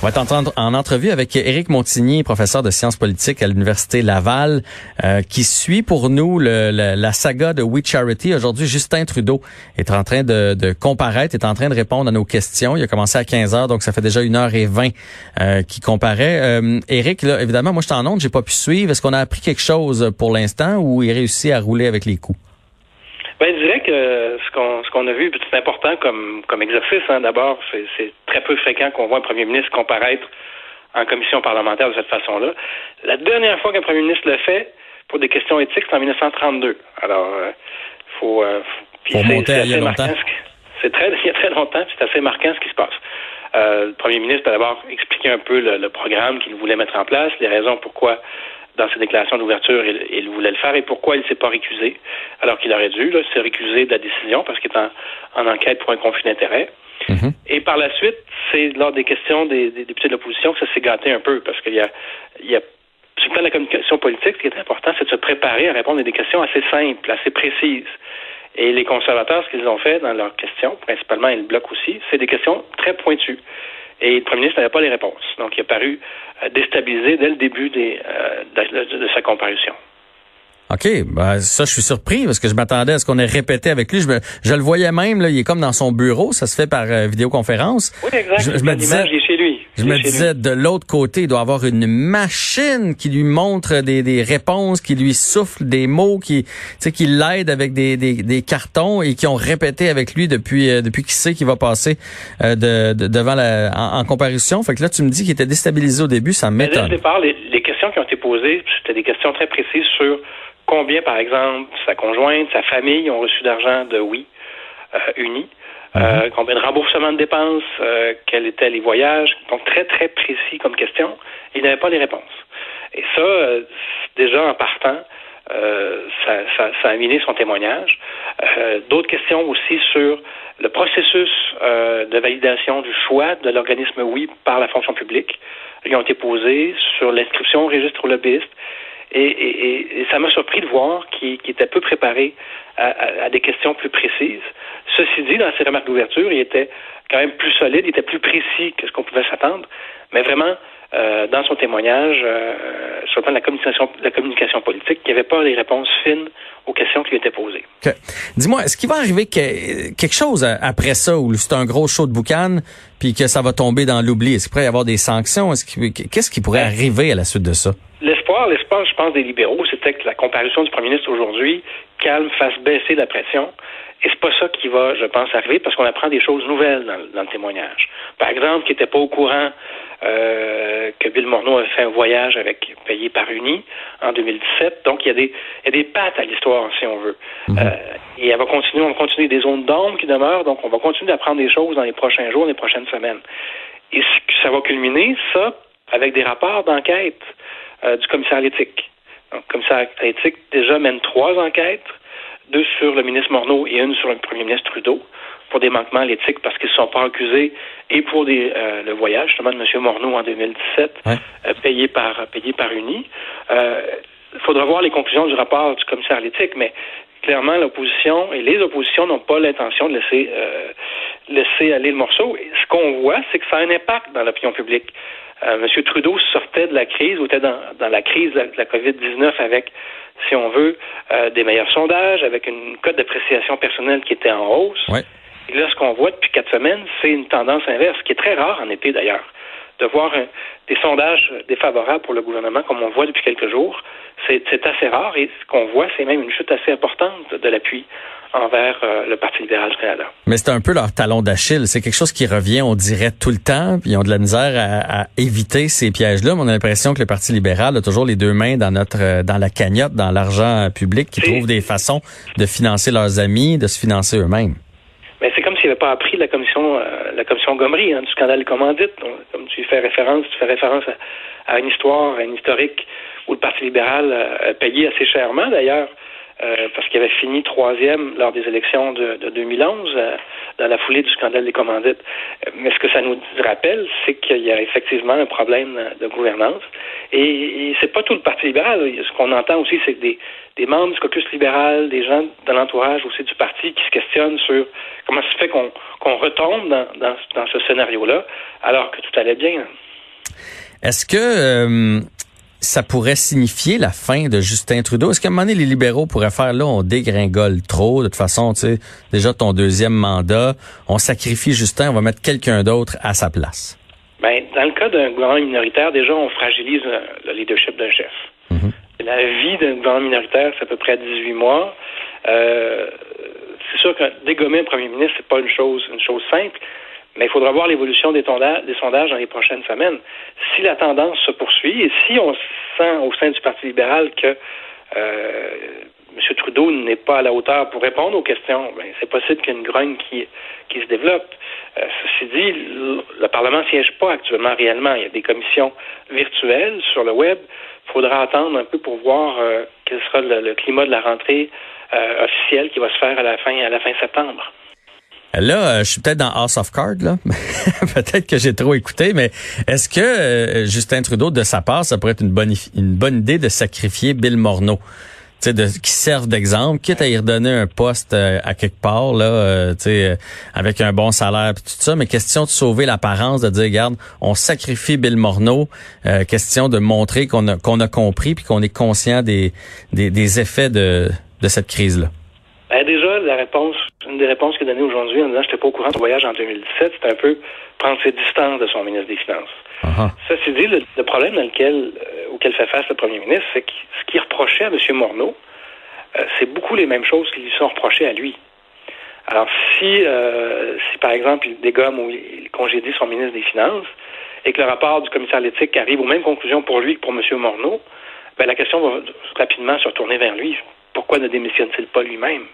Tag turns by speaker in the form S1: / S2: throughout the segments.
S1: On va être en, entrevue avec Éric Montigny, professeur de sciences politiques à l'Université Laval, euh, qui suit pour nous le, la saga de We Charity. Aujourd'hui, Justin Trudeau est en train de, comparaître, est en train de répondre à nos questions. Il a commencé à 15 heures, donc ça fait déjà une heure et 20 euh, qu'il comparaît. Euh, Éric, là, évidemment, moi je suis en onde, j'ai pas pu suivre. Est-ce qu'on a appris quelque chose pour l'instant ou il réussit à rouler avec les coups?
S2: Ben, je dirais que ce qu'on ce qu'on a vu, c'est important comme comme exercice. Hein. D'abord, c'est très peu fréquent qu'on voit un premier ministre comparaître en commission parlementaire de cette façon-là. La dernière fois qu'un premier ministre le fait pour des questions éthiques, c'est en 1932. Alors, euh, faut, euh,
S1: faut monter à il y a longtemps.
S2: C'est très il y a très longtemps, c'est assez marquant ce qui se passe. Euh, le premier ministre a d'abord expliqué un peu le, le programme qu'il voulait mettre en place, les raisons pourquoi dans ses déclarations d'ouverture, il, voulait le faire et pourquoi il ne s'est pas récusé, alors qu'il aurait dû s'est récusé de la décision parce qu'il est en, enquête pour un conflit d'intérêts. Mm-hmm. Et par la suite, c'est lors des questions des, députés de l'opposition que ça s'est gâté un peu parce qu'il y a, il y a sur le plan de la communication politique, ce qui est important, c'est de se préparer à répondre à des questions assez simples, assez précises. Et les conservateurs, ce qu'ils ont fait dans leurs questions, principalement, et le bloc aussi, c'est des questions très pointues. Et le premier ministre n'avait pas les réponses. Donc, il a paru euh, déstabilisé dès le début euh, de, sa comparution.
S1: OK, ben ça je suis surpris parce que je m'attendais à ce qu'on ait répété avec lui. Je, me, je le voyais même là, il est comme dans son bureau, ça se fait par euh, vidéoconférence.
S2: Oui, exact. Je, me disais, chez lui.
S1: Je me disais de l'autre côté, il doit avoir une machine qui lui montre des, des réponses, qui lui souffle des mots, qui qui l'aide avec des, des, des, cartons et qui ont répété avec lui depuis euh, depuis qu'il sait qu'il va passer euh, de, devant la en, comparution. Fait que là tu me dis qu'il était déstabilisé au début, ça m'étonne. Dès
S2: le départ, les, les questions qui ont été posées, c'était des questions très précises sur combien, par exemple, sa conjointe, sa famille ont reçu d'argent de oui euh, uni, euh, mhm. combien de remboursements de dépenses, euh, quels étaient les voyages, donc très très précis comme question. Il n'avait pas les réponses. Et ça, déjà en partant, ça, ça, ça, a miné son témoignage. D'autres questions aussi sur le processus de validation du choix de l'organisme oui par la fonction publique. Ils ont été posées sur l'inscription au registre lobbyiste et, et, ça m'a surpris de voir qu'il était peu préparé à, à, des questions plus précises. Ceci dit, dans ses remarques d'ouverture, il était quand même plus solide, il était plus précis que ce qu'on pouvait s'attendre. Mais vraiment, euh, dans son témoignage, euh, sur le plan de la communication, la communication politique, il n'y avait pas les réponses fines aux questions qui lui étaient posées.
S1: Dis-moi, est-ce qu'il va arriver que, quelque chose après ça, où c'est un gros show de boucan, puis que ça va tomber dans l'oubli? Est-ce qu'il pourrait y avoir des sanctions? Qu'est-ce qui pourrait arriver à la suite de ça?
S2: L'espoir, l'espoir, je pense, des libéraux, c'était que la comparution du premier ministre aujourd'hui calme, fasse baisser la pression. Et c'est pas ça qui va, je pense, arriver parce qu'on apprend des choses nouvelles dans, le témoignage. Par exemple, qui n'était pas au courant euh, que Bill Morneau avait fait un voyage avec payé par Uni en 2017. Donc, il y a des, il y a des pattes à l'histoire, si on veut. Mhm. Euh, et elle va continuer, on va continuer des zones d'ombre qui demeurent. Donc, on va continuer d'apprendre des choses dans les prochains jours, les prochaines semaines. Et ça va culminer, ça, avec des rapports d'enquête euh, du commissaire à l'éthique. Le commissaire à l'éthique déjà mène trois enquêtes, deux sur le ministre Morneau et une sur le premier ministre Trudeau pour des manquements à l'éthique parce qu'ils ne sont pas accusés et pour des, euh, le voyage justement de M. Morneau en 2017 euh, payé par payé par Uni. Il faudra voir les conclusions du rapport du commissaire à l'éthique, mais clairement l'opposition et les oppositions n'ont pas l'intention de laisser laisser aller le morceau. Et ce qu'on voit, c'est que ça a un impact dans l'opinion publique. Euh, M. Trudeau sortait de la crise ou était dans, dans la crise de la, COVID-19 avec, si on veut, euh, des meilleurs sondages, avec une cote d'appréciation personnelle qui était en hausse. Et là, ce qu'on voit depuis quatre semaines, c'est une tendance inverse, qui est très rare en été d'ailleurs, de voir des sondages défavorables pour le gouvernement, comme on voit depuis quelques jours. C'est assez rare et ce qu'on voit, c'est même une chute assez importante de l'appui envers euh, le Parti libéral du Canada.
S1: Mais c'est un peu leur talon d'Achille. C'est quelque chose qui revient, on dirait, tout le temps. Puis ils ont de la misère à, éviter ces pièges-là. Mais on a l'impression que le Parti libéral a toujours les deux mains dans notre euh, dans la cagnotte, dans l'argent public, qui trouve des façons de financer leurs amis, de se financer eux-mêmes.
S2: Mais c'est comme s'ils n'avaient pas appris la commission euh, la commission Gomery hein, du scandale commandite. comme tu fais référence, tu fais référence à, une histoire, à une historique où le Parti libéral a payé assez chèrement d'ailleurs euh, parce qu'il avait fini troisième lors des élections de, de 2011, euh, dans la foulée du scandale des commandites. Mais ce que ça nous rappelle, c'est qu'il y a effectivement un problème de gouvernance. Et, et c'est pas tout le Parti libéral. Ce qu'on entend aussi, c'est que des, membres du caucus libéral, des gens de l'entourage aussi du parti qui se questionnent sur comment ça se fait qu'on retombe dans, ce scénario-là, alors que tout allait bien.
S1: Est-ce que euh, ça pourrait signifier la fin de Justin Trudeau? Est-ce qu'à un moment donné, les libéraux pourraient faire là, on dégringole trop, de toute façon, tu sais, déjà ton deuxième mandat, on sacrifie Justin, on va mettre quelqu'un d'autre à sa place?
S2: Ben, dans le cas d'un gouvernement minoritaire, déjà, on fragilise le leadership d'un chef. Mm-hmm. La vie d'un gouvernement minoritaire, c'est à peu près 18 mois. Euh, c'est sûr que dégommer un premier ministre, c'est pas une chose, une chose simple, mais il faudra voir l'évolution des, sondages dans les prochaines semaines. Si la tendance se poursuit et si on sent au sein du Parti libéral que euh, M. Trudeau n'est pas à la hauteur pour répondre aux questions, ben, c'est possible qu'il y ait une grogne qui, se développe. Euh, ceci dit, le, Parlement ne siège pas actuellement réellement. Il y a des commissions virtuelles sur le web. Il faudra attendre un peu pour voir euh, quel sera le, climat de la rentrée officielle qui va se faire à la fin, à la fin septembre.
S1: Là, euh, je suis peut-être dans House of Cards, là. peut-être que j'ai trop écouté, mais est-ce que euh, Justin Trudeau, de sa part, ça pourrait être une bonne, une bonne idée de sacrifier Bill Morneau? de, qui servent d'exemple, quitte à y redonner un poste euh, à quelque part, là, avec un bon salaire et tout ça, mais question de sauver l'apparence, de dire, regarde, on sacrifie Bill Morneau, question de montrer qu'on a, qu'on a compris puis qu'on est conscient des, des, des effets de, de cette crise-là.
S2: Ben déjà, la réponse, une des réponses qu'il a données aujourd'hui en disant j'étais pas au courant de voyage en 2017, c'est un peu prendre ses distances de son ministre des Finances. Uh Ça, c'est dit, le, problème dans lequel, euh, auquel fait face le premier ministre, c'est que ce qu'il reprochait à M. Morneau, euh, c'est beaucoup les mêmes choses qui lui sont reprochées à lui. Alors, si, euh, si par exemple, il dégomme ou il congédie son ministre des Finances et que le rapport du commissaire à l'éthique arrive aux mêmes conclusions pour lui que pour M. Morneau, ben, la question va rapidement se retourner vers lui. Pourquoi ne démissionne-t-il pas lui-même?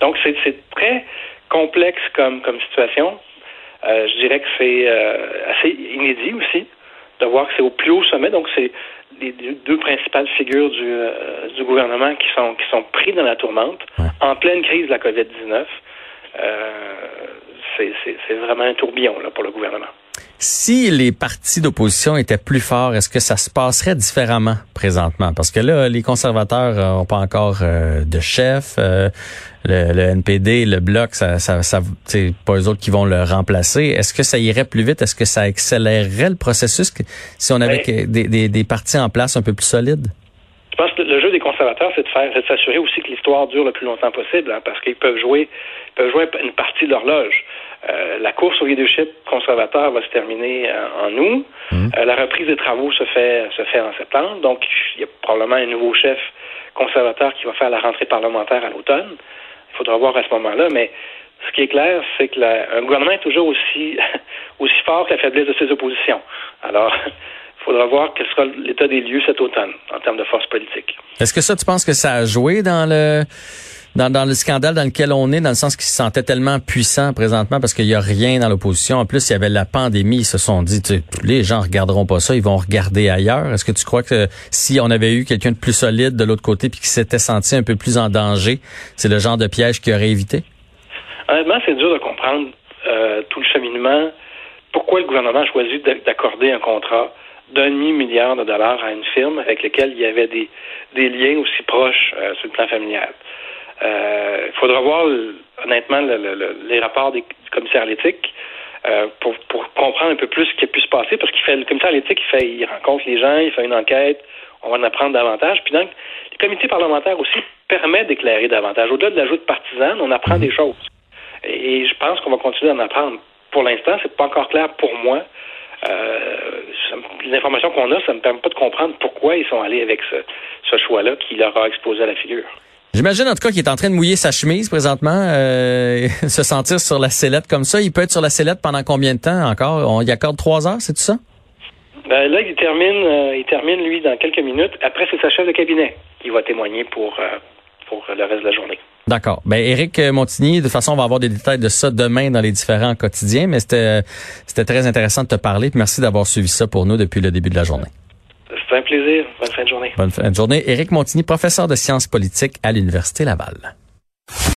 S2: Donc, c'est très complexe comme, comme situation. Euh, je dirais que c'est euh, assez inédit aussi de voir que c'est au plus haut sommet. Donc, c'est les deux principales figures du, euh, du gouvernement qui sont, qui sont pris dans la tourmente en pleine crise de la COVID-19. c'est vraiment un tourbillon là, pour le gouvernement.
S1: Si les partis d'opposition étaient plus forts, est-ce que ça se passerait différemment présentement? Parce que là, les conservateurs n'ont pas encore euh, de chef. Euh, le, NPD, le Bloc, ça, ça, ça c'est pas eux autres qui vont le remplacer. Est-ce que ça irait plus vite? Est-ce que ça accélérerait le processus si on avait ben, des, des, des partis en place un peu plus solides?
S2: Je pense que le jeu des conservateurs, c'est de faire, c'est de s'assurer aussi que l'histoire dure le plus longtemps possible, hein, parce qu'ils peuvent jouer, ils peuvent jouer une partie de l'horloge. Euh, la course au leadership conservateur va se terminer euh, en août. Mmh. Euh, la reprise des travaux se fait se fait en septembre. Donc, il y a probablement un nouveau chef conservateur qui va faire la rentrée parlementaire à l'automne. Il faudra voir à ce moment-là, mais ce qui est clair, c'est que un gouvernement est toujours aussi aussi fort que la faiblesse de ses oppositions. Alors, il faudra voir quel sera l'état des lieux cet automne en termes de force politique.
S1: Est-ce que ça, tu penses que ça a joué dans le dans, le scandale dans lequel on est, dans le sens qu'ils se sentaient tellement puissants présentement parce qu'il y a rien dans l'opposition. En plus, il y avait la pandémie. Ils se sont dit, les gens regarderont pas ça, ils vont regarder ailleurs. Est-ce que tu crois que si on avait eu quelqu'un de plus solide de l'autre côté puis qui s'était senti un peu plus en danger, c'est le genre de piège qu'il aurait évité?
S2: Honnêtement, c'est dur de comprendre euh, tout le cheminement. Pourquoi le gouvernement a choisi d'accorder un contrat d'un demi-milliard de dollars à une firme avec laquelle il y avait des, des liens aussi proches euh, sur le plan familial? Euh, il faudra voir, honnêtement, les rapports des, du commissaire à l'éthique euh, pour, comprendre un peu plus ce qui a pu se passer, parce qu'il fait le commissaire à l'éthique, il, fait, il rencontre les gens, il fait une enquête, on va en apprendre davantage. Puis donc, les comités parlementaires aussi permettent d'éclairer davantage. Au-delà de l'ajout de partisane, on apprend des choses. Et je pense qu'on va continuer d'en apprendre. Pour l'instant, c'est pas encore clair pour moi. Euh, les informations qu'on a, ça ne me permet pas de comprendre pourquoi ils sont allés avec ce, ce choix-là qui leur a exposé à la figure.
S1: J'imagine en tout cas qu'il est en train de mouiller sa chemise présentement, euh, se sentir sur la sellette comme ça. Il peut être sur la sellette pendant combien de temps encore? On y accorde trois heures, c'est tout ça?
S2: Ben là, il termine, euh, il termine lui dans quelques minutes. Après, c'est sa chef de cabinet qui va témoigner pour euh, pour le reste de la journée.
S1: D'accord. Ben Éric Montigny, de toute façon, on va avoir des détails de ça demain dans les différents quotidiens, mais c'était c'était très intéressant de te parler. Merci d'avoir suivi ça pour nous depuis le début de la journée.
S2: Un plaisir. Bonne fin de journée. Bonne fin
S1: de journée. Éric Montigny, professeur de sciences politiques à l'Université Laval.